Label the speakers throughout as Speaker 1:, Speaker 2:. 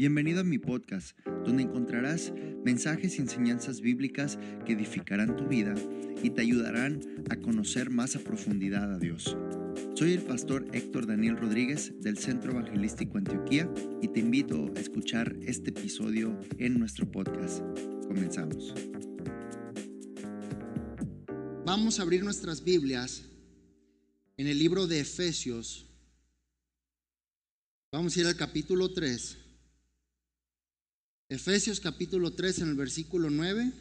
Speaker 1: Bienvenido a mi podcast, donde encontrarás mensajes y enseñanzas bíblicas que edificarán tu vida y te ayudarán a conocer más a profundidad a Dios. Soy el pastor Héctor Daniel Rodríguez del Centro Evangelístico Antioquía y te invito a escuchar este episodio en nuestro podcast. Comenzamos.
Speaker 2: Vamos a abrir nuestras Biblias en el libro de Efesios. Vamos a ir al capítulo 3. Efesios capítulo 3 en el versículo 9.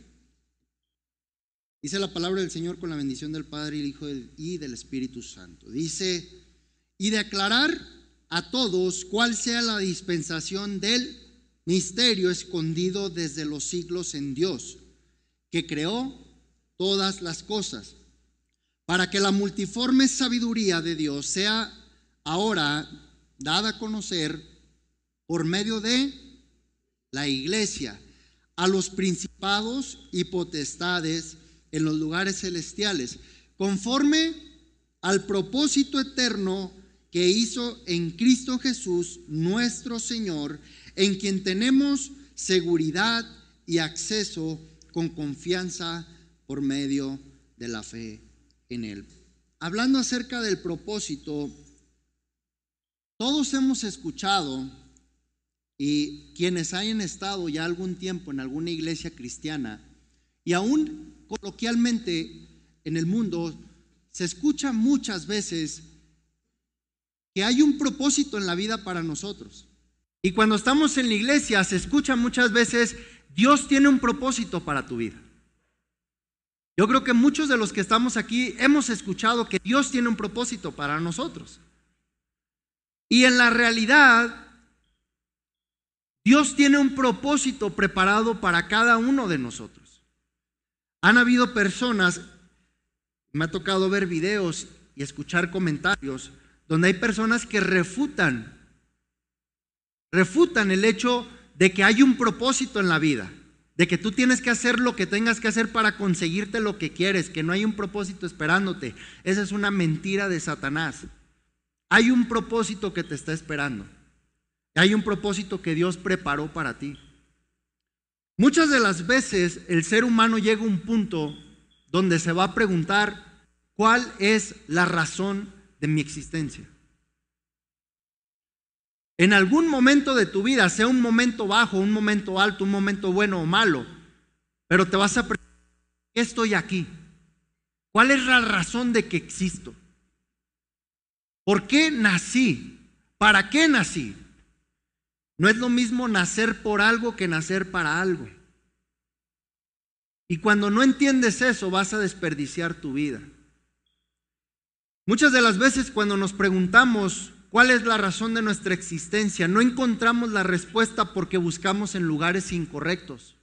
Speaker 2: Dice la palabra del Señor con la bendición del Padre y del Hijo y del Espíritu Santo. Dice, y de aclarar a todos cuál sea la dispensación del misterio escondido desde los siglos en Dios, que creó todas las cosas, para que la multiforme sabiduría de Dios sea ahora dada a conocer por medio de la iglesia, a los principados y potestades en los lugares celestiales, conforme al propósito eterno que hizo en Cristo Jesús, nuestro Señor, en quien tenemos seguridad y acceso con confianza por medio de la fe en Él. Hablando acerca del propósito, todos hemos escuchado y quienes hayan estado ya algún tiempo en alguna iglesia cristiana, y aún coloquialmente en el mundo, se escucha muchas veces que hay un propósito en la vida para nosotros. Y cuando estamos en la iglesia, se escucha muchas veces, Dios tiene un propósito para tu vida. Yo creo que muchos de los que estamos aquí hemos escuchado que Dios tiene un propósito para nosotros. Y en la realidad, Dios tiene un propósito preparado para cada uno de nosotros. Han habido personas, me ha tocado ver videos y escuchar comentarios, donde hay personas que refutan, refutan el hecho de que hay un propósito en la vida, de que tú tienes que hacer lo que tengas que hacer para conseguirte lo que quieres, que no hay un propósito esperándote. Esa es una mentira de Satanás. Hay un propósito que te está esperando. Hay un propósito que Dios preparó para ti. Muchas de las veces el ser humano llega a un punto donde se va a preguntar cuál es la razón de mi existencia. En algún momento de tu vida, sea un momento bajo, un momento alto, un momento bueno o malo, pero te vas a preguntar, ¿qué estoy aquí? ¿Cuál es la razón de que existo? ¿Por qué nací? ¿Para qué nací? No es lo mismo nacer por algo que nacer para algo. Y cuando no entiendes eso, vas a desperdiciar tu vida. Muchas de las veces cuando nos preguntamos cuál es la razón de nuestra existencia, no encontramos la respuesta porque buscamos en lugares incorrectos.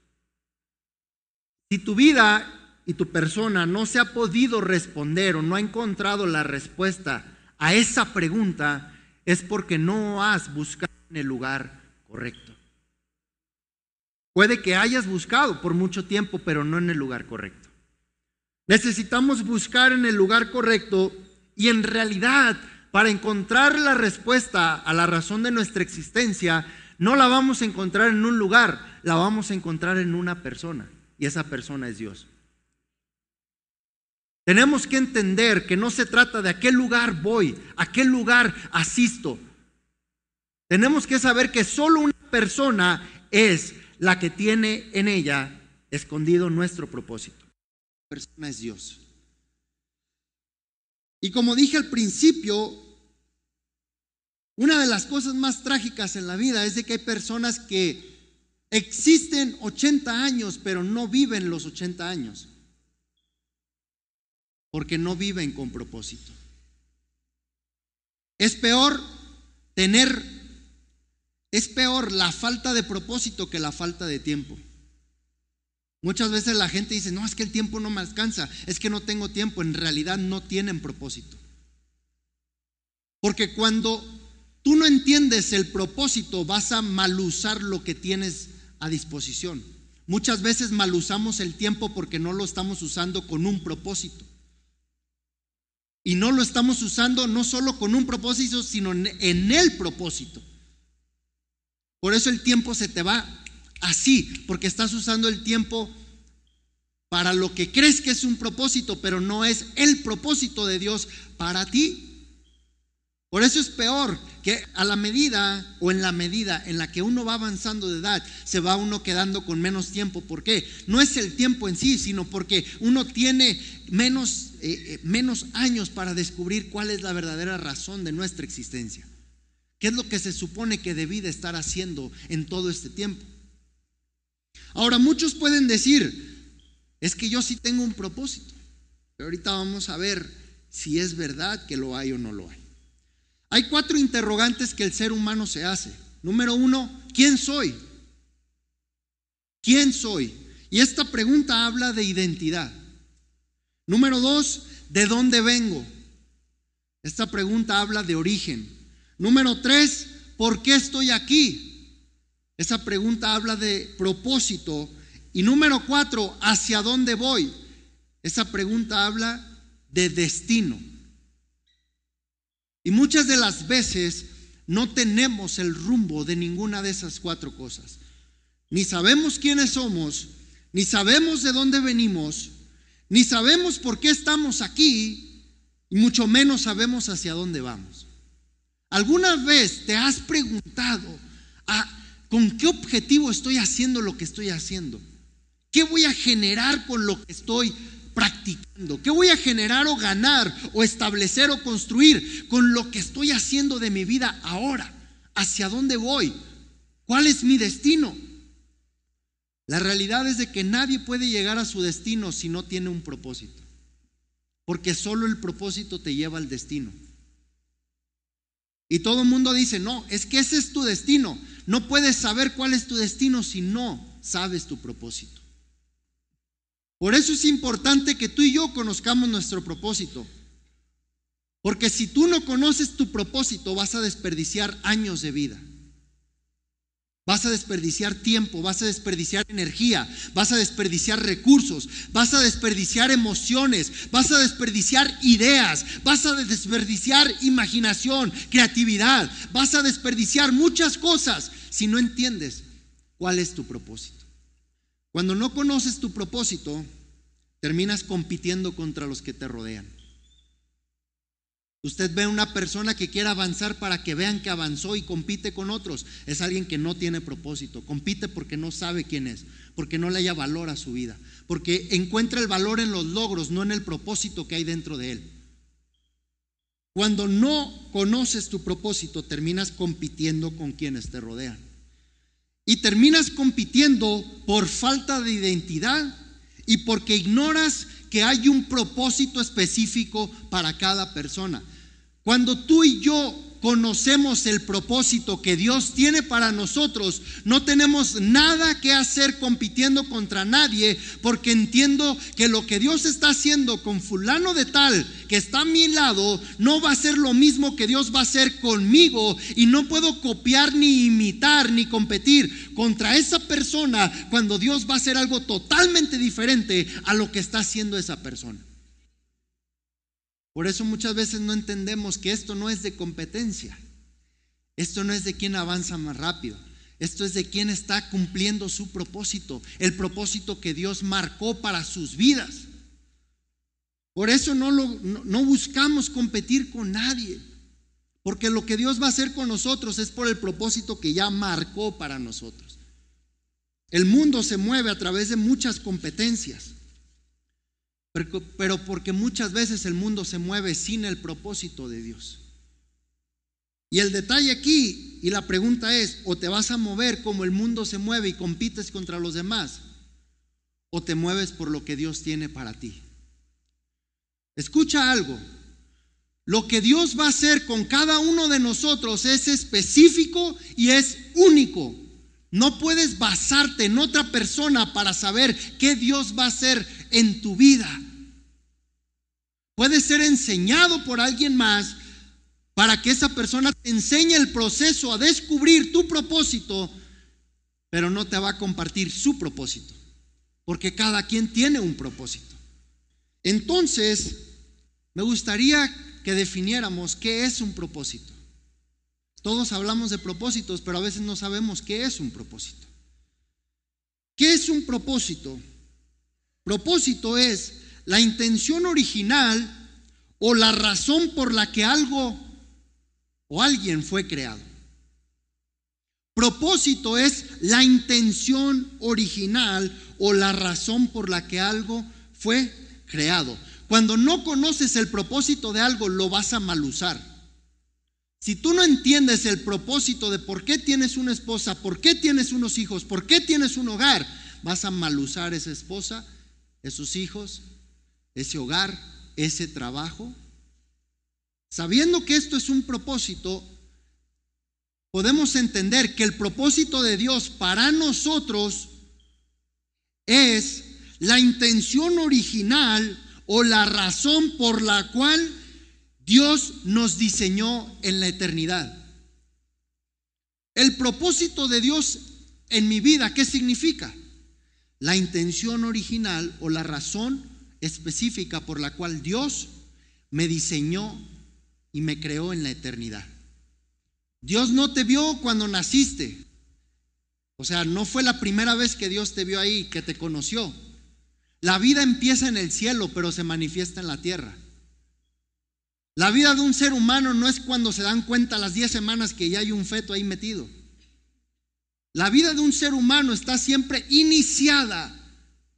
Speaker 2: Si tu vida y tu persona no se ha podido responder o no ha encontrado la respuesta a esa pregunta, es porque no has buscado en el lugar correcto. Puede que hayas buscado por mucho tiempo, pero no en el lugar correcto. Necesitamos buscar en el lugar correcto y en realidad para encontrar la respuesta a la razón de nuestra existencia, no la vamos a encontrar en un lugar, la vamos a encontrar en una persona y esa persona es Dios. Tenemos que entender que no se trata de a qué lugar voy, a qué lugar asisto, tenemos que saber que solo una persona es la que tiene en ella escondido nuestro propósito. La persona es Dios. Y como dije al principio, una de las cosas más trágicas en la vida es de que hay personas que existen 80 años, pero no viven los 80 años. Porque no viven con propósito. Es peor tener es peor la falta de propósito que la falta de tiempo. Muchas veces la gente dice, no, es que el tiempo no me alcanza, es que no tengo tiempo. En realidad no tienen propósito. Porque cuando tú no entiendes el propósito, vas a mal usar lo que tienes a disposición. Muchas veces mal usamos el tiempo porque no lo estamos usando con un propósito. Y no lo estamos usando no solo con un propósito, sino en el propósito. Por eso el tiempo se te va así, porque estás usando el tiempo para lo que crees que es un propósito, pero no es el propósito de Dios para ti. Por eso es peor que a la medida o en la medida en la que uno va avanzando de edad, se va uno quedando con menos tiempo. ¿Por qué? No es el tiempo en sí, sino porque uno tiene menos, eh, eh, menos años para descubrir cuál es la verdadera razón de nuestra existencia. ¿Qué es lo que se supone que debí de estar haciendo en todo este tiempo? Ahora, muchos pueden decir, es que yo sí tengo un propósito. Pero ahorita vamos a ver si es verdad que lo hay o no lo hay. Hay cuatro interrogantes que el ser humano se hace. Número uno, ¿quién soy? ¿Quién soy? Y esta pregunta habla de identidad. Número dos, ¿de dónde vengo? Esta pregunta habla de origen. Número tres, ¿por qué estoy aquí? Esa pregunta habla de propósito y número cuatro, ¿hacia dónde voy? Esa pregunta habla de destino. Y muchas de las veces no tenemos el rumbo de ninguna de esas cuatro cosas. Ni sabemos quiénes somos, ni sabemos de dónde venimos, ni sabemos por qué estamos aquí, y mucho menos sabemos hacia dónde vamos. ¿Alguna vez te has preguntado ah, con qué objetivo estoy haciendo lo que estoy haciendo? ¿Qué voy a generar con lo que estoy practicando? ¿Qué voy a generar o ganar o establecer o construir con lo que estoy haciendo de mi vida ahora? ¿Hacia dónde voy? ¿Cuál es mi destino? La realidad es de que nadie puede llegar a su destino si no tiene un propósito. Porque solo el propósito te lleva al destino. Y todo el mundo dice, no, es que ese es tu destino. No puedes saber cuál es tu destino si no sabes tu propósito. Por eso es importante que tú y yo conozcamos nuestro propósito. Porque si tú no conoces tu propósito, vas a desperdiciar años de vida. Vas a desperdiciar tiempo, vas a desperdiciar energía, vas a desperdiciar recursos, vas a desperdiciar emociones, vas a desperdiciar ideas, vas a desperdiciar imaginación, creatividad, vas a desperdiciar muchas cosas si no entiendes cuál es tu propósito. Cuando no conoces tu propósito, terminas compitiendo contra los que te rodean. Usted ve una persona que quiere avanzar para que vean que avanzó y compite con otros. Es alguien que no tiene propósito. Compite porque no sabe quién es, porque no le haya valor a su vida, porque encuentra el valor en los logros, no en el propósito que hay dentro de él. Cuando no conoces tu propósito, terminas compitiendo con quienes te rodean. Y terminas compitiendo por falta de identidad y porque ignoras que hay un propósito específico para cada persona. Cuando tú y yo conocemos el propósito que Dios tiene para nosotros, no tenemos nada que hacer compitiendo contra nadie, porque entiendo que lo que Dios está haciendo con fulano de tal que está a mi lado, no va a ser lo mismo que Dios va a hacer conmigo y no puedo copiar ni imitar ni competir contra esa persona cuando Dios va a hacer algo totalmente diferente a lo que está haciendo esa persona. Por eso muchas veces no entendemos que esto no es de competencia. Esto no es de quién avanza más rápido. Esto es de quién está cumpliendo su propósito, el propósito que Dios marcó para sus vidas. Por eso no, buscamos competir con nadie, porque lo que Dios va a hacer con nosotros es por el propósito que ya marcó para nosotros. El mundo se mueve a través de muchas competencias pero porque muchas veces el mundo se mueve sin el propósito de Dios. Y el detalle aquí, y la pregunta es, o te vas a mover como el mundo se mueve y compites contra los demás, o te mueves por lo que Dios tiene para ti. Escucha algo, lo que Dios va a hacer con cada uno de nosotros es específico y es único. No puedes basarte en otra persona para saber qué Dios va a hacer en tu vida. Puede ser enseñado por alguien más para que esa persona te enseñe el proceso a descubrir tu propósito, pero no te va a compartir su propósito, porque cada quien tiene un propósito. Entonces, me gustaría que definiéramos qué es un propósito. Todos hablamos de propósitos, pero a veces no sabemos qué es un propósito. ¿Qué es un propósito? Propósito es la intención original o la razón por la que algo o alguien fue creado. Propósito es la intención original o la razón por la que algo fue creado. Cuando no conoces el propósito de algo, lo vas a mal usar. Si tú no entiendes el propósito de por qué tienes una esposa, por qué tienes unos hijos, por qué tienes un hogar, vas a mal usar esa esposa, esos hijos, ese hogar, ese trabajo. Sabiendo que esto es un propósito, podemos entender que el propósito de Dios para nosotros es la intención original o la razón por la cual Dios nos diseñó en la eternidad. El propósito de Dios en mi vida, ¿qué significa? La intención original o la razón específica por la cual Dios me diseñó y me creó en la eternidad. Dios no te vio cuando naciste. O sea, no fue la primera vez que Dios te vio ahí, que te conoció. La vida empieza en el cielo, pero se manifiesta en la tierra. La vida de un ser humano no es cuando se dan cuenta las 10 semanas que ya hay un feto ahí metido. La vida de un ser humano está siempre iniciada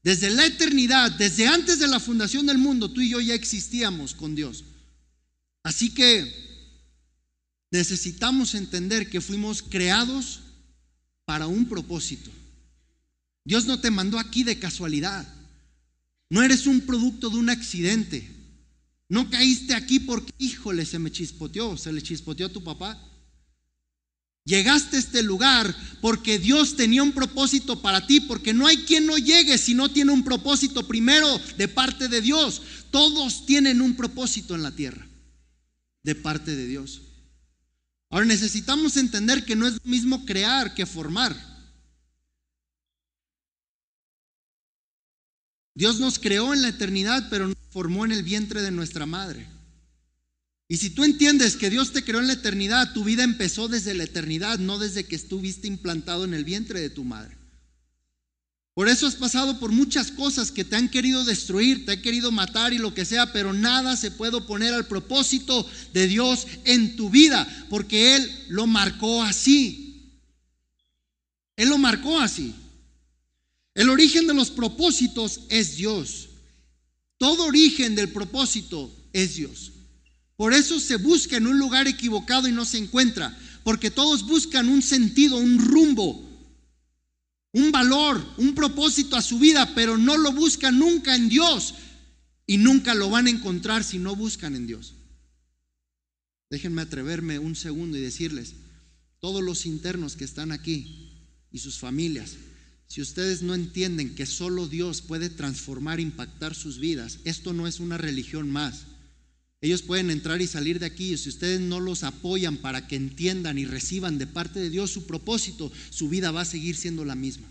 Speaker 2: desde la eternidad, desde antes de la fundación del mundo. Tú y yo ya existíamos con Dios. Así que necesitamos entender que fuimos creados para un propósito. Dios no te mandó aquí de casualidad. No eres un producto de un accidente. No caíste aquí porque, híjole, se me chispoteó, se le chispoteó a tu papá. Llegaste a este lugar porque Dios tenía un propósito para ti, porque no hay quien no llegue si no tiene un propósito primero de parte de Dios. Todos tienen un propósito en la tierra de parte de Dios. Ahora necesitamos entender que no es lo mismo crear que formar. Dios nos creó en la eternidad, pero nos formó en el vientre de nuestra madre. Y si tú entiendes que Dios te creó en la eternidad, tu vida empezó desde la eternidad, no desde que estuviste implantado en el vientre de tu madre. Por eso has pasado por muchas cosas que te han querido destruir, te han querido matar y lo que sea, pero nada se puede oponer al propósito de Dios en tu vida, porque Él lo marcó así. Él lo marcó así. El origen de los propósitos es Dios. Todo origen del propósito es Dios. Por eso se busca en un lugar equivocado y no se encuentra, porque todos buscan un sentido, un rumbo, un valor, un propósito a su vida, pero no lo buscan nunca en Dios y nunca lo van a encontrar si no buscan en Dios. Déjenme atreverme un segundo y decirles, todos los internos que están aquí y sus familias, si ustedes no entienden que solo Dios puede transformar, impactar sus vidas, esto no es una religión más. Ellos pueden entrar y salir de aquí y si ustedes no los apoyan para que entiendan y reciban de parte de Dios su propósito, su vida va a seguir siendo la misma.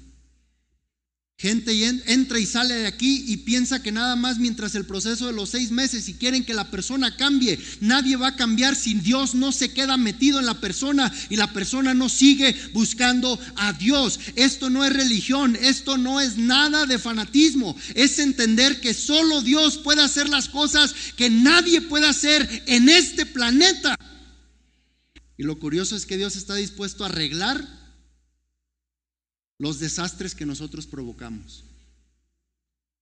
Speaker 2: Gente entra y sale de aquí y piensa que nada más mientras el proceso de los seis meses, y quieren que la persona cambie, nadie va a cambiar si Dios no se queda metido en la persona y la persona no sigue buscando a Dios. Esto no es religión, esto no es nada de fanatismo, es entender que solo Dios puede hacer las cosas que nadie puede hacer en este planeta. Y lo curioso es que Dios está dispuesto a arreglar los desastres que nosotros provocamos.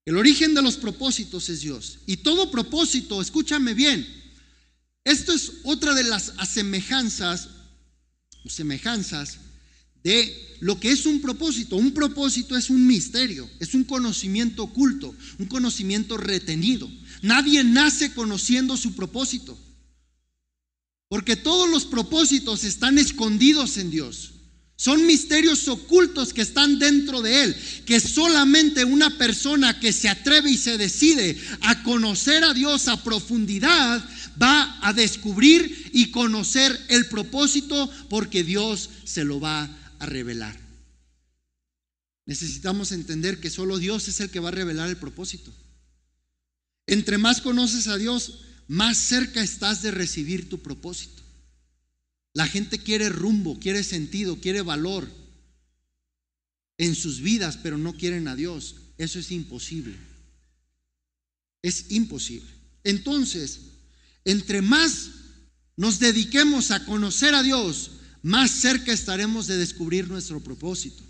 Speaker 2: El origen de los propósitos es Dios. Y todo propósito, escúchame bien, esto es otra de las asemejanzas o semejanzas de lo que es un propósito. Un propósito es un misterio, es un conocimiento oculto, un conocimiento retenido. Nadie nace conociendo su propósito. Porque todos los propósitos están escondidos en Dios. Son misterios ocultos que están dentro de Él, que solamente una persona que se atreve y se decide a conocer a Dios a profundidad va a descubrir y conocer el propósito porque Dios se lo va a revelar. Necesitamos entender que solo Dios es el que va a revelar el propósito. Entre más conoces a Dios, más cerca estás de recibir tu propósito. La gente quiere rumbo, quiere sentido, quiere valor en sus vidas, pero no quieren a Dios. Eso es imposible. Es imposible. Entonces, entre más nos dediquemos a conocer a Dios, más cerca estaremos de descubrir nuestro propósito.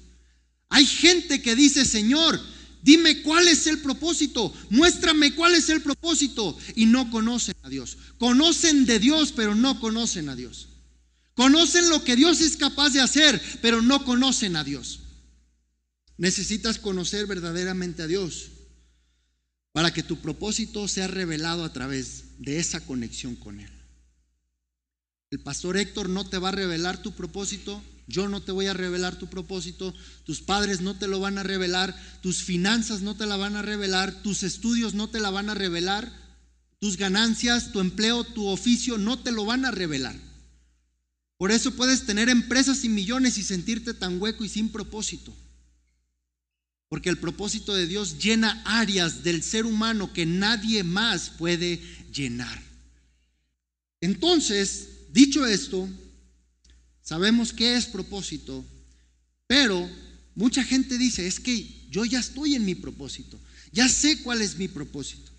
Speaker 2: Hay gente que dice, Señor, dime cuál es el propósito, muéstrame cuál es el propósito, y no conocen a Dios. Conocen de Dios, pero no conocen a Dios. Conocen lo que Dios es capaz de hacer, pero no conocen a Dios. Necesitas conocer verdaderamente a Dios para que tu propósito sea revelado a través de esa conexión con Él. El pastor Héctor no te va a revelar tu propósito, yo no te voy a revelar tu propósito, tus padres no te lo van a revelar, tus finanzas no te la van a revelar, tus estudios no te la van a revelar, tus ganancias, tu empleo, tu oficio no te lo van a revelar. Por eso puedes tener empresas y millones y sentirte tan hueco y sin propósito. Porque el propósito de Dios llena áreas del ser humano que nadie más puede llenar. Entonces, dicho esto, sabemos qué es propósito, pero mucha gente dice, es que yo ya estoy en mi propósito, ya sé cuál es mi propósito.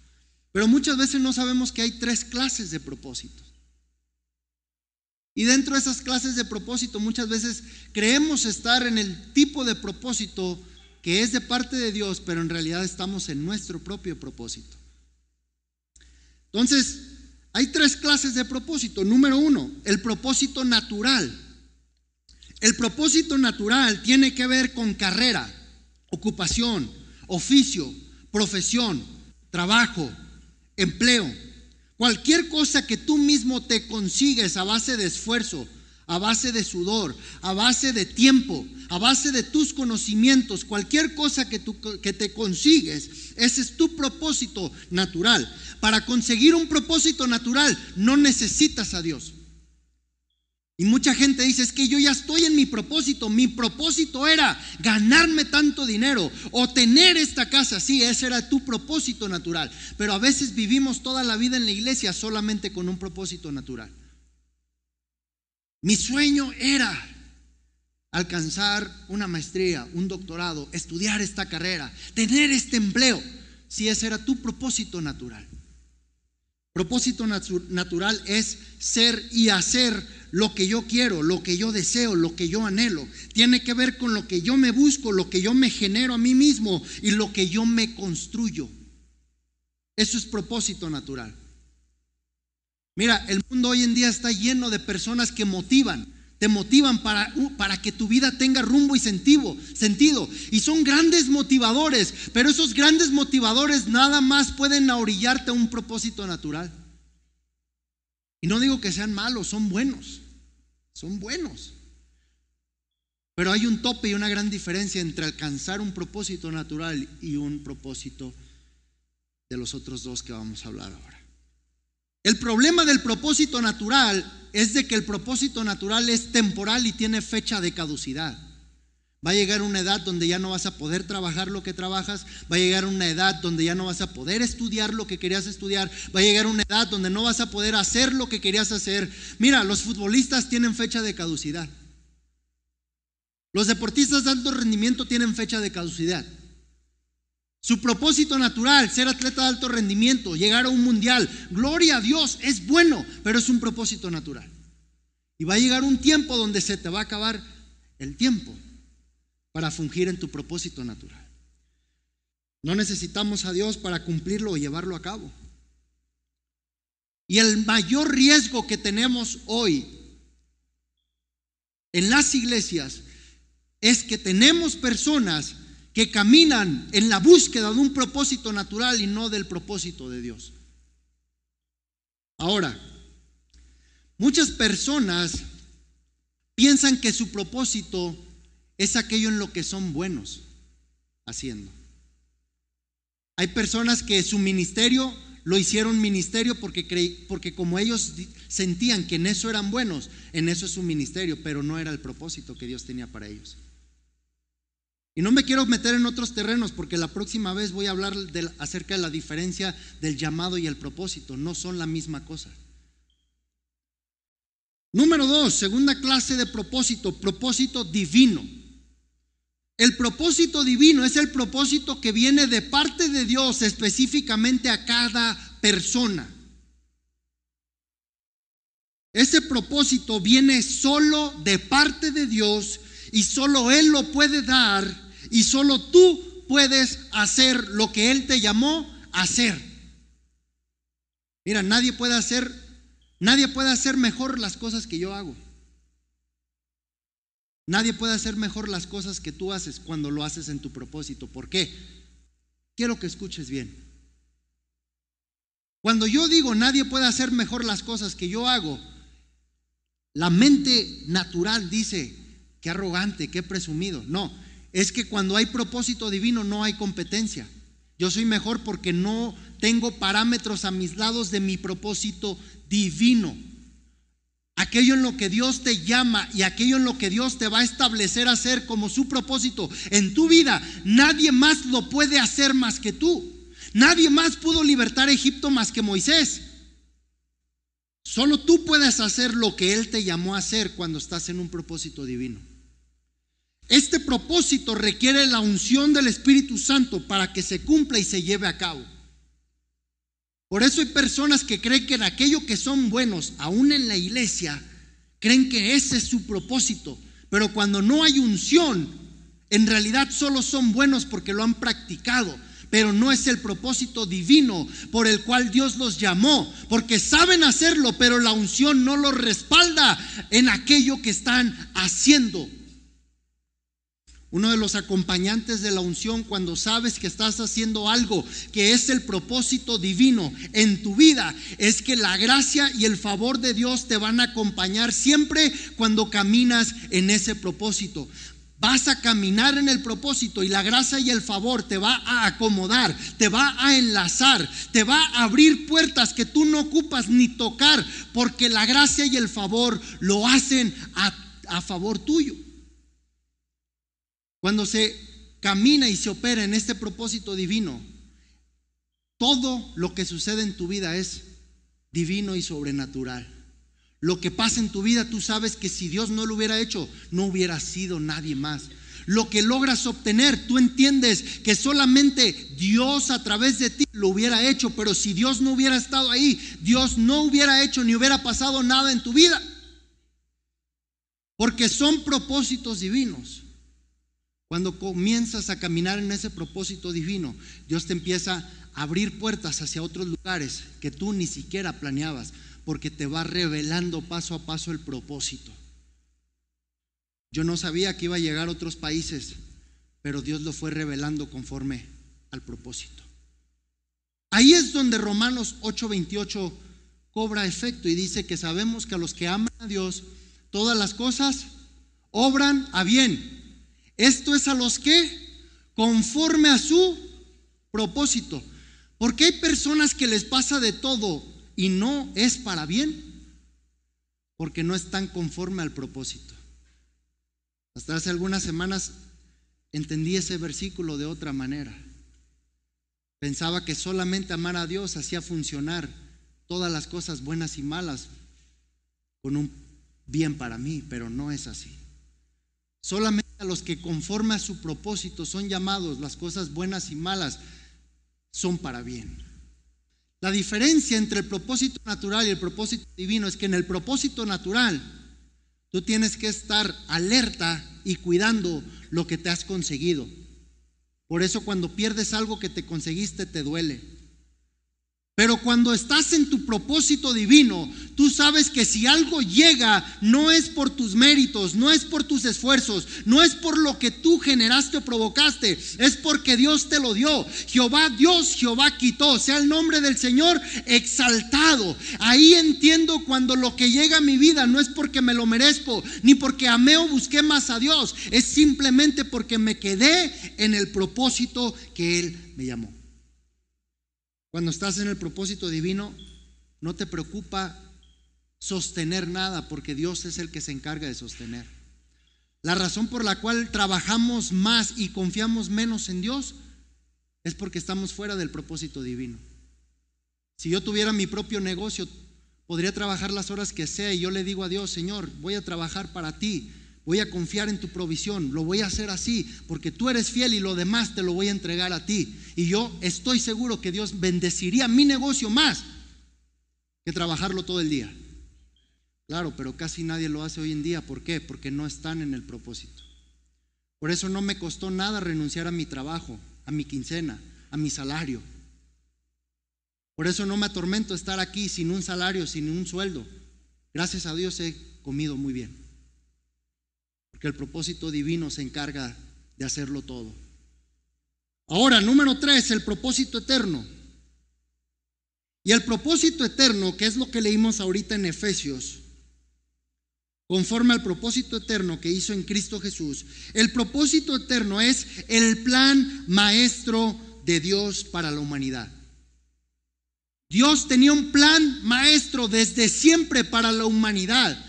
Speaker 2: Pero muchas veces no sabemos que hay tres clases de propósitos. Y dentro de esas clases de propósito muchas veces creemos estar en el tipo de propósito que es de parte de Dios, pero en realidad estamos en nuestro propio propósito. Entonces, hay tres clases de propósito. Número uno, el propósito natural. El propósito natural tiene que ver con carrera, ocupación, oficio, profesión, trabajo, empleo. Cualquier cosa que tú mismo te consigues a base de esfuerzo, a base de sudor, a base de tiempo, a base de tus conocimientos, cualquier cosa que, que te consigues, ese es tu propósito natural. Para conseguir un propósito natural no necesitas a Dios. Y mucha gente dice, es que yo ya estoy en mi propósito. Mi propósito era ganarme tanto dinero o tener esta casa. Sí, ese era tu propósito natural. Pero a veces vivimos toda la vida en la iglesia solamente con un propósito natural. Mi sueño era alcanzar una maestría, un doctorado, estudiar esta carrera, tener este empleo, si ese era tu propósito natural. Propósito natural es ser y hacer lo que yo quiero, lo que yo deseo, lo que yo anhelo. Tiene que ver con lo que yo me busco, lo que yo me genero a mí mismo y lo que yo me construyo. Eso es propósito natural. Mira, el mundo hoy en día está lleno de personas que motivan, te motivan para, para, que tu vida tenga rumbo y sentido, sentido. Y son grandes motivadores, pero esos grandes motivadores nada más pueden orillarte a un propósito natural. Y no digo que sean malos, son buenos, son buenos. Pero hay un tope y una gran diferencia entre alcanzar un propósito natural y un propósito de los otros dos que vamos a hablar ahora. El problema del propósito natural es de que el propósito natural es temporal y tiene fecha de caducidad. Va a llegar una edad donde ya no vas a poder trabajar lo que trabajas, va a llegar una edad donde ya no vas a poder estudiar lo que querías estudiar, va a llegar una edad donde no vas a poder hacer lo que querías hacer. Mira, los futbolistas tienen fecha de caducidad. Los deportistas de alto rendimiento tienen fecha de caducidad. Su propósito natural, ser atleta de alto rendimiento, llegar a un mundial, gloria a Dios, es bueno, pero es un propósito natural. Y va a llegar un tiempo donde se te va a acabar el tiempo para fungir en tu propósito natural. No necesitamos a Dios para cumplirlo o llevarlo a cabo. Y el mayor riesgo que tenemos hoy en las iglesias es que tenemos personas que caminan en la búsqueda de un propósito natural y no del propósito de Dios. Ahora, muchas personas piensan que su propósito es aquello en lo que son buenos haciendo. Hay personas que su ministerio lo hicieron ministerio porque, porque como ellos sentían que en eso eran buenos, en eso es su ministerio, pero no era el propósito que Dios tenía para ellos. Y no me quiero meter en otros terrenos porque la próxima vez voy a hablar acerca de la diferencia del llamado y el propósito. No son la misma cosa. Número dos, segunda clase de propósito, propósito divino. El propósito divino es el propósito que viene de parte de Dios específicamente a cada persona. Ese propósito viene solo de parte de Dios y solo Él lo puede dar y solo tú puedes hacer lo que Él te llamó hacer. Mira, nadie puede hacer, nadie puede hacer mejor las cosas que yo hago. Nadie puede hacer mejor las cosas que tú haces cuando lo haces en tu propósito. ¿Por qué? Quiero que escuches bien. Cuando yo digo nadie puede hacer mejor las cosas que yo hago, la mente natural dice, qué arrogante, qué presumido. No, es que cuando hay propósito divino no hay competencia. Yo soy mejor porque no tengo parámetros a mis lados de mi propósito divino. Aquello en lo que Dios te llama y aquello en lo que Dios te va a establecer hacer como su propósito en tu vida, nadie más lo puede hacer más que tú. Nadie más pudo libertar a Egipto más que Moisés. Solo tú puedes hacer lo que Él te llamó a hacer cuando estás en un propósito divino. Este propósito requiere la unción del Espíritu Santo para que se cumpla y se lleve a cabo. Por eso hay personas que creen que en aquello que son buenos, aún en la iglesia, creen que ese es su propósito. Pero cuando no hay unción, en realidad solo son buenos porque lo han practicado pero no es el propósito divino por el cual Dios los llamó, porque saben hacerlo, pero la unción no los respalda en aquello que están haciendo. Uno de los acompañantes de la unción cuando sabes que estás haciendo algo que es el propósito divino en tu vida es que la gracia y el favor de Dios te van a acompañar siempre cuando caminas en ese propósito. Vas a caminar en el propósito y la gracia y el favor te va a acomodar, te va a enlazar, te va a abrir puertas que tú no ocupas ni tocar, porque la gracia y el favor lo hacen a, a favor tuyo. Cuando se camina y se opera en este propósito divino, todo lo que sucede en tu vida es divino y sobrenatural. Lo que pasa en tu vida, tú sabes que si Dios no lo hubiera hecho, no hubiera sido nadie más. Lo que logras obtener, tú entiendes que solamente Dios a través de ti lo hubiera hecho, pero si Dios no hubiera estado ahí, Dios no hubiera hecho ni hubiera pasado nada en tu vida. Porque son propósitos divinos. Cuando comienzas a caminar en ese propósito divino, Dios te empieza a abrir puertas hacia otros lugares que tú ni siquiera planeabas porque te va revelando paso a paso el propósito. Yo no sabía que iba a llegar a otros países, pero Dios lo fue revelando conforme al propósito. Ahí es donde Romanos 8:28 cobra efecto y dice que sabemos que a los que aman a Dios, todas las cosas obran a bien. Esto es a los que, conforme a su propósito. Porque hay personas que les pasa de todo y no es para bien, porque no están conforme al propósito. Hasta hace algunas semanas entendí ese versículo de otra manera. Pensaba que solamente amar a Dios hacía funcionar todas las cosas buenas y malas con un bien para mí, pero no es así. Solamente a los que conforme a su propósito son llamados, las cosas buenas y malas son para bien. La diferencia entre el propósito natural y el propósito divino es que en el propósito natural tú tienes que estar alerta y cuidando lo que te has conseguido. Por eso cuando pierdes algo que te conseguiste te duele. Pero cuando estás en tu propósito divino, tú sabes que si algo llega, no es por tus méritos, no es por tus esfuerzos, no es por lo que tú generaste o provocaste, es porque Dios te lo dio. Jehová Dios, Jehová quitó, sea el nombre del Señor exaltado. Ahí entiendo cuando lo que llega a mi vida no es porque me lo merezco, ni porque amé o busqué más a Dios, es simplemente porque me quedé en el propósito que Él me llamó. Cuando estás en el propósito divino, no te preocupa sostener nada, porque Dios es el que se encarga de sostener. La razón por la cual trabajamos más y confiamos menos en Dios es porque estamos fuera del propósito divino. Si yo tuviera mi propio negocio, podría trabajar las horas que sea y yo le digo a Dios, Señor, voy a trabajar para ti, voy a confiar en tu provisión, lo voy a hacer así, porque tú eres fiel y lo demás te lo voy a entregar a ti. Y yo estoy seguro que Dios bendeciría mi negocio más que trabajarlo todo el día. Claro, pero casi nadie lo hace hoy en día. ¿Por qué? Porque no están en el propósito. Por eso no me costó nada renunciar a mi trabajo, a mi quincena, a mi salario. Por eso no me atormento estar aquí sin un salario, sin un sueldo. Gracias a Dios he comido muy bien. Porque el propósito divino se encarga de hacerlo todo. Ahora, número tres, el propósito eterno. Y el propósito eterno, que es lo que leímos ahorita en Efesios, conforme al propósito eterno que hizo en Cristo Jesús, el propósito eterno es el plan maestro de Dios para la humanidad. Dios tenía un plan maestro desde siempre para la humanidad.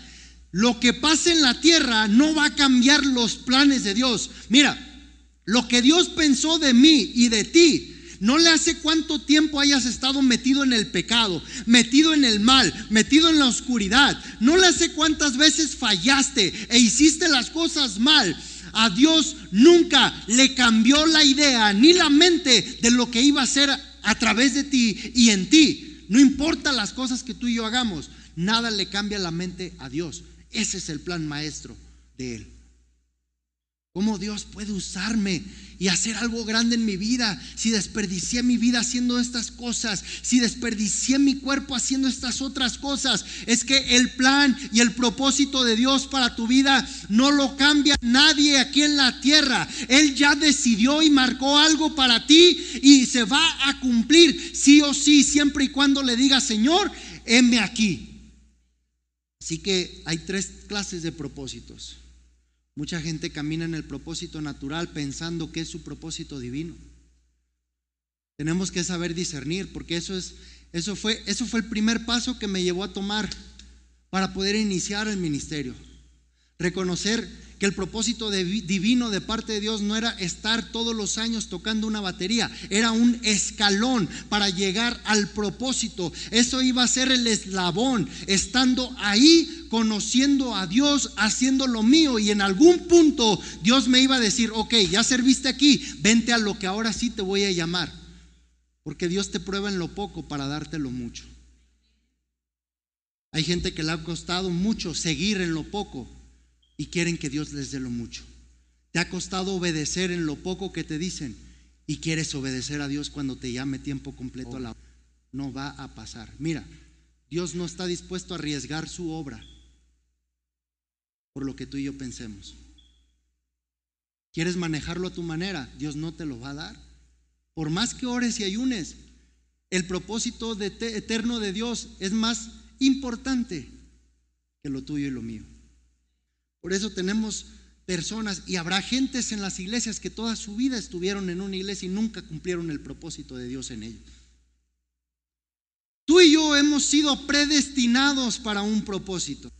Speaker 2: Lo que pasa en la tierra no va a cambiar los planes de Dios. Mira, lo que Dios pensó de mí y de ti no le hace cuánto tiempo hayas estado metido en el pecado, metido en el mal, metido en la oscuridad. No le hace cuántas veces fallaste e hiciste las cosas mal. A Dios nunca le cambió la idea ni la mente de lo que iba a hacer a través de ti y en ti. No importa las cosas que tú y yo hagamos, nada le cambia la mente a Dios. Ese es el plan maestro de Él. ¿Cómo Dios puede usarme y hacer algo grande en mi vida? Si desperdicié mi vida haciendo estas cosas, si desperdicié mi cuerpo haciendo estas otras cosas, es que el plan y el propósito de Dios para tu vida no lo cambia nadie aquí en la tierra. Él ya decidió y marcó algo para ti y se va a cumplir sí o sí, siempre y cuando le diga, Señor, heme aquí. Así que hay tres clases de propósitos. Mucha gente camina en el propósito natural pensando que es su propósito divino. Tenemos que saber discernir porque eso es eso fue eso fue el primer paso que me llevó a tomar para poder iniciar el ministerio. Reconocer que el propósito divino de parte de Dios no era estar todos los años tocando una batería, era un escalón para llegar al propósito. Eso iba a ser el eslabón, estando ahí, conociendo a Dios, haciendo lo mío y en algún punto Dios me iba a decir, ok, ya serviste aquí, vente a lo que ahora sí te voy a llamar. Porque Dios te prueba en lo poco para darte lo mucho. Hay gente que le ha costado mucho seguir en lo poco y quieren que Dios les dé lo mucho. Te ha costado obedecer en lo poco que te dicen y quieres obedecer a Dios cuando te llame tiempo completo a la No va a pasar. Mira, Dios no está dispuesto a arriesgar su obra por lo que tú y yo pensemos. ¿Quieres manejarlo a tu manera? Dios no te lo va a dar. Por más que ores y ayunes, el propósito eterno de Dios es más importante que lo tuyo y lo mío. Por eso tenemos personas y habrá gentes en las iglesias que toda su vida estuvieron en una iglesia y nunca cumplieron el propósito de Dios en ellos. Tú y yo hemos sido predestinados para un propósito.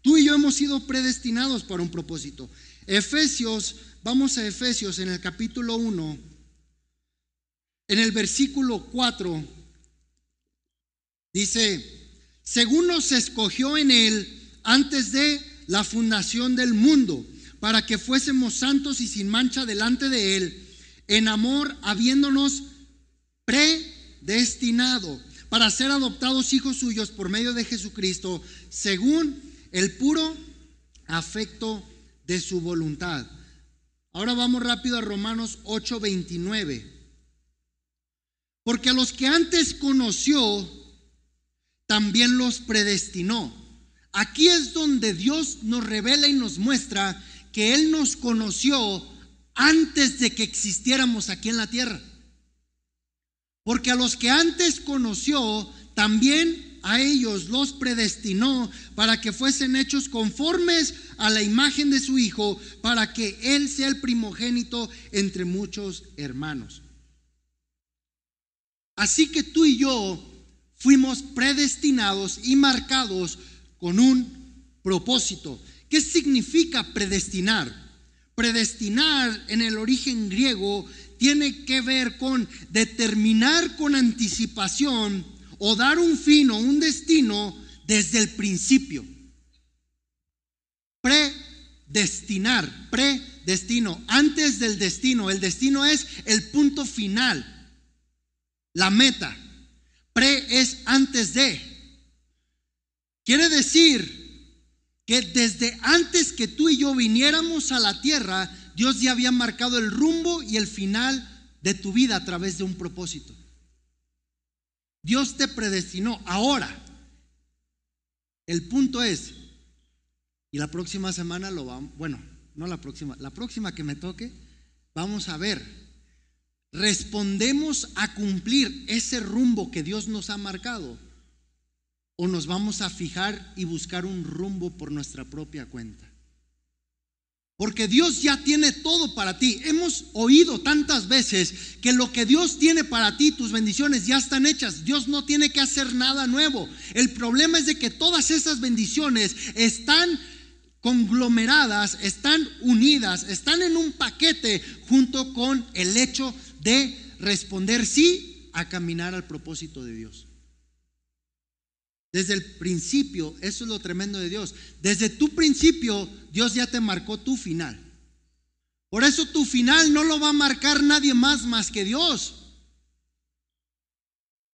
Speaker 2: Tú y yo hemos sido predestinados para un propósito. Efesios, vamos a Efesios en el capítulo 1, en el versículo 4, dice, según nos escogió en él, antes de la fundación del mundo, para que fuésemos santos y sin mancha delante de Él, en amor habiéndonos predestinado para ser adoptados hijos suyos por medio de Jesucristo, según el puro afecto de su voluntad. Ahora vamos rápido a Romanos 8:29. Porque a los que antes conoció, también los predestinó Aquí es donde Dios nos revela y nos muestra que Él nos conoció antes de que existiéramos aquí en la tierra. Porque a los que antes conoció, también a ellos los predestinó para que fuesen hechos conformes a la imagen de su Hijo, para que Él sea el primogénito entre muchos hermanos. Así que tú y yo fuimos predestinados y marcados con un propósito. ¿Qué significa predestinar? Predestinar en el origen griego tiene que ver con determinar con anticipación o dar un fin o un destino desde el principio. Predestinar, predestino, antes del destino. El destino es el punto final, la meta. Pre es antes de. Quiere decir que desde antes que tú y yo viniéramos a la tierra, Dios ya había marcado el rumbo y el final de tu vida a través de un propósito. Dios te predestinó. Ahora, el punto es, y la próxima semana lo vamos, bueno, no la próxima, la próxima que me toque, vamos a ver, ¿respondemos a cumplir ese rumbo que Dios nos ha marcado? ¿O nos vamos a fijar y buscar un rumbo por nuestra propia cuenta? Porque Dios ya tiene todo para ti. Hemos oído tantas veces que lo que Dios tiene para ti, tus bendiciones ya están hechas. Dios no tiene que hacer nada nuevo. El problema es de que todas esas bendiciones están conglomeradas, están unidas, están en un paquete junto con el hecho de responder sí a caminar al propósito de Dios. Desde el principio, eso es lo tremendo de Dios. Desde tu principio, Dios ya te marcó tu final. Por eso tu final no lo va a marcar nadie más más que Dios.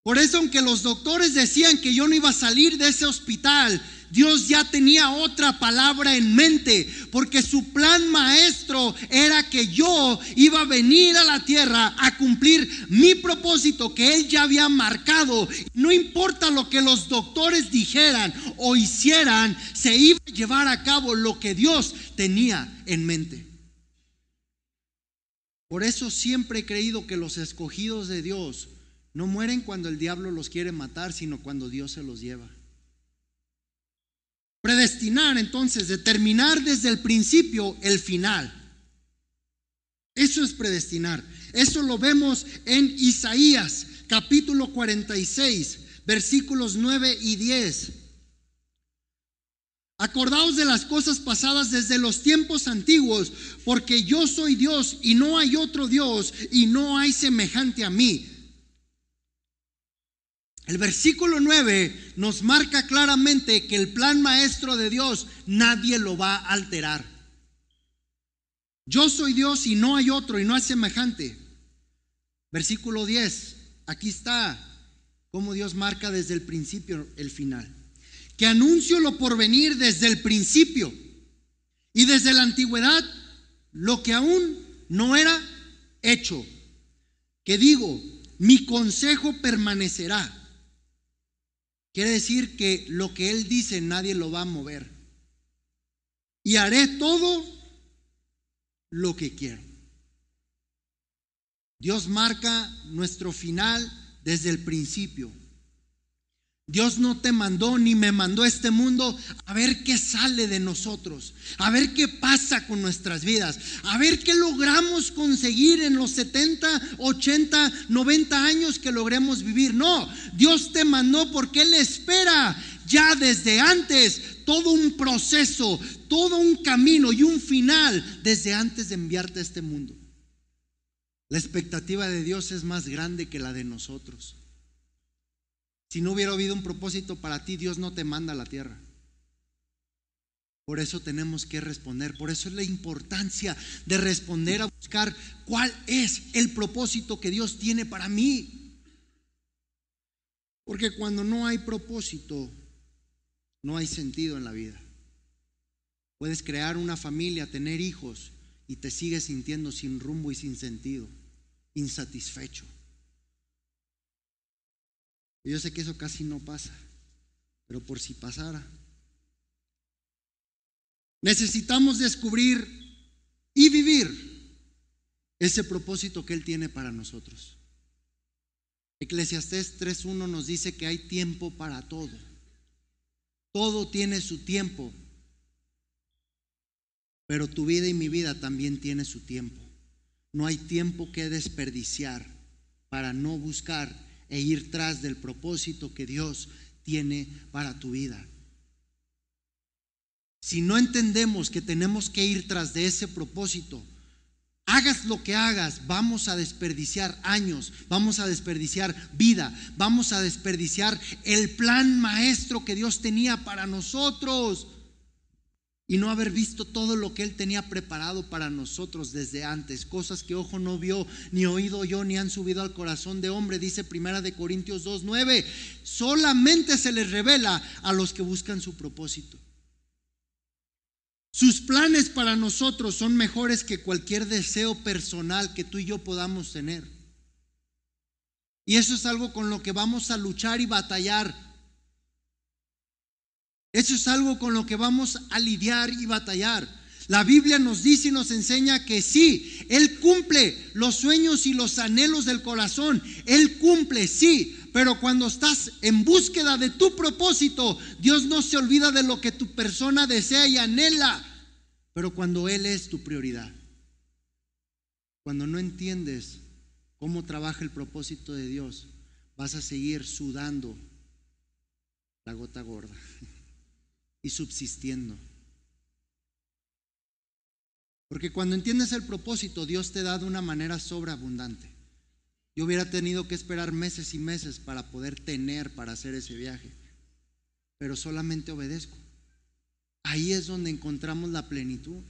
Speaker 2: Por eso aunque los doctores decían que yo no iba a salir de ese hospital, Dios ya tenía otra palabra en mente, porque su plan maestro era que yo iba a venir a la tierra a cumplir mi propósito que Él ya había marcado. No importa lo que los doctores dijeran o hicieran, se iba a llevar a cabo lo que Dios tenía en mente. Por eso siempre he creído que los escogidos de Dios no mueren cuando el diablo los quiere matar, sino cuando Dios se los lleva. Predestinar entonces, determinar desde el principio el final. Eso es predestinar. Eso lo vemos en Isaías capítulo 46, versículos 9 y 10. Acordaos de las cosas pasadas desde los tiempos antiguos, porque yo soy Dios y no hay otro Dios y no hay semejante a mí el versículo 9 nos marca claramente que el plan maestro de Dios nadie lo va a alterar. Yo soy Dios y no hay otro y no hay semejante. Versículo 10, aquí está cómo Dios marca desde el principio el final. Que anuncio lo por venir desde el principio y desde la antigüedad lo que aún no era hecho. Que digo, mi consejo permanecerá Quiere decir que lo que Él dice nadie lo va a mover. Y haré todo lo que quiero. Dios marca nuestro final desde el principio. Dios no te mandó ni me mandó a este mundo a ver qué sale de nosotros, a ver qué pasa con nuestras vidas, a ver qué logramos conseguir en los 70, 80, 90 años que logremos vivir. No, Dios te mandó porque Él espera ya desde antes todo un proceso, todo un camino y un final desde antes de enviarte a este mundo. La expectativa de Dios es más grande que la de nosotros. Si no hubiera habido un propósito para ti, Dios no te manda a la tierra. Por eso tenemos que responder, por eso es la importancia de responder a buscar cuál es el propósito que Dios tiene para mí. Porque cuando no hay propósito, no hay sentido en la vida. Puedes crear una familia, tener hijos y te sigues sintiendo sin rumbo y sin sentido, insatisfecho. Yo sé que eso casi no pasa, pero por si pasara. Necesitamos descubrir y vivir ese propósito que Él tiene para nosotros. Eclesiastés 3.1 nos dice que hay tiempo para todo. Todo tiene su tiempo. Pero tu vida y mi vida también tiene su tiempo. No hay tiempo que desperdiciar para no buscar e ir tras del propósito que Dios tiene para tu vida. Si no entendemos que tenemos que ir tras de ese propósito, hagas lo que hagas, vamos a desperdiciar años, vamos a desperdiciar vida, vamos a desperdiciar el plan maestro que Dios tenía para nosotros y no haber visto todo lo que Él tenía preparado para nosotros desde antes, cosas que ojo no vio, ni oído yo, ni han subido al corazón de hombre, dice Primera de Corintios 2.9, solamente se les revela a los que buscan su propósito. Sus planes para nosotros son mejores que cualquier deseo personal que tú y yo podamos tener. Y eso es algo con lo que vamos a luchar y batallar. Eso es algo con lo que vamos a lidiar y batallar. La Biblia nos dice y nos enseña que sí, Él cumple los sueños y los anhelos del corazón. Él cumple, sí, pero cuando estás en búsqueda de tu propósito, Dios no se olvida de lo que tu persona desea y anhela pero cuando Él es tu prioridad, cuando no entiendes cómo trabaja el propósito de Dios, vas a seguir sudando la gota gorda y subsistiendo. Porque cuando entiendes el propósito, Dios te da de una manera sobreabundante. Yo hubiera tenido que esperar meses y meses para poder tener para hacer ese viaje, pero solamente obedezco. Ahí es donde encontramos la plenitud.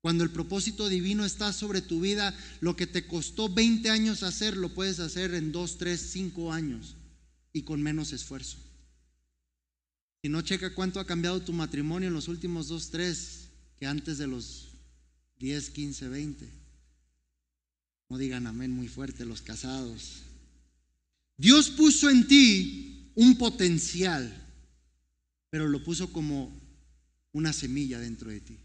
Speaker 2: Cuando el propósito divino está sobre tu vida, lo que te costó 20 años hacer, lo puedes hacer en 2, 3, 5 años y con menos esfuerzo. Si no checa cuánto ha cambiado tu matrimonio en los últimos 2, 3, que antes de los 10, 15, 20. No digan amén muy fuerte los casados. Dios puso en ti un potencial, pero lo puso como una semilla dentro de ti.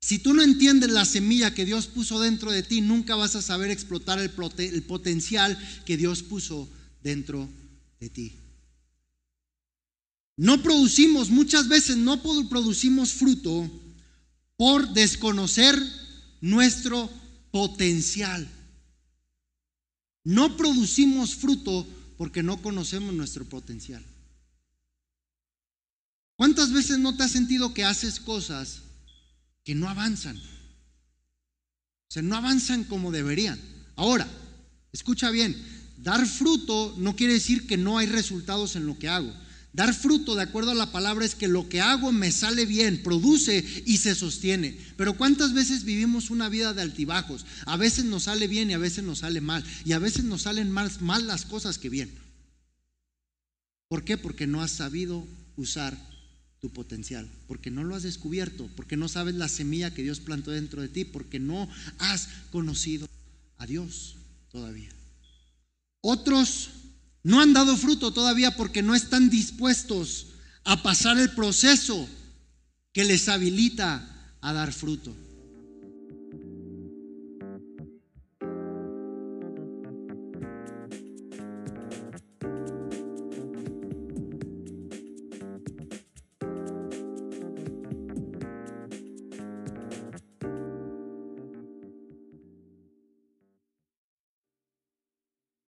Speaker 2: Si tú no entiendes la semilla que Dios puso dentro de ti, nunca vas a saber explotar el, el potencial que Dios puso dentro de ti. No producimos, muchas veces no producimos fruto por desconocer nuestro potencial. No producimos fruto porque no conocemos nuestro potencial. ¿Cuántas veces no te has sentido que haces cosas que no avanzan? O sea, no avanzan como deberían. Ahora, escucha bien, dar fruto no quiere decir que no hay resultados en lo que hago. Dar fruto, de acuerdo a la palabra, es que lo que hago me sale bien, produce y se sostiene. Pero ¿cuántas veces vivimos una vida de altibajos? A veces nos sale bien y a veces nos sale mal. Y a veces nos salen más mal las cosas que bien. ¿Por qué? Porque no has sabido usar tu potencial, porque no lo has descubierto, porque no sabes la semilla que Dios plantó dentro de ti, porque no has conocido a Dios todavía. Otros no han dado fruto todavía porque no están dispuestos a pasar el proceso que les habilita a dar fruto.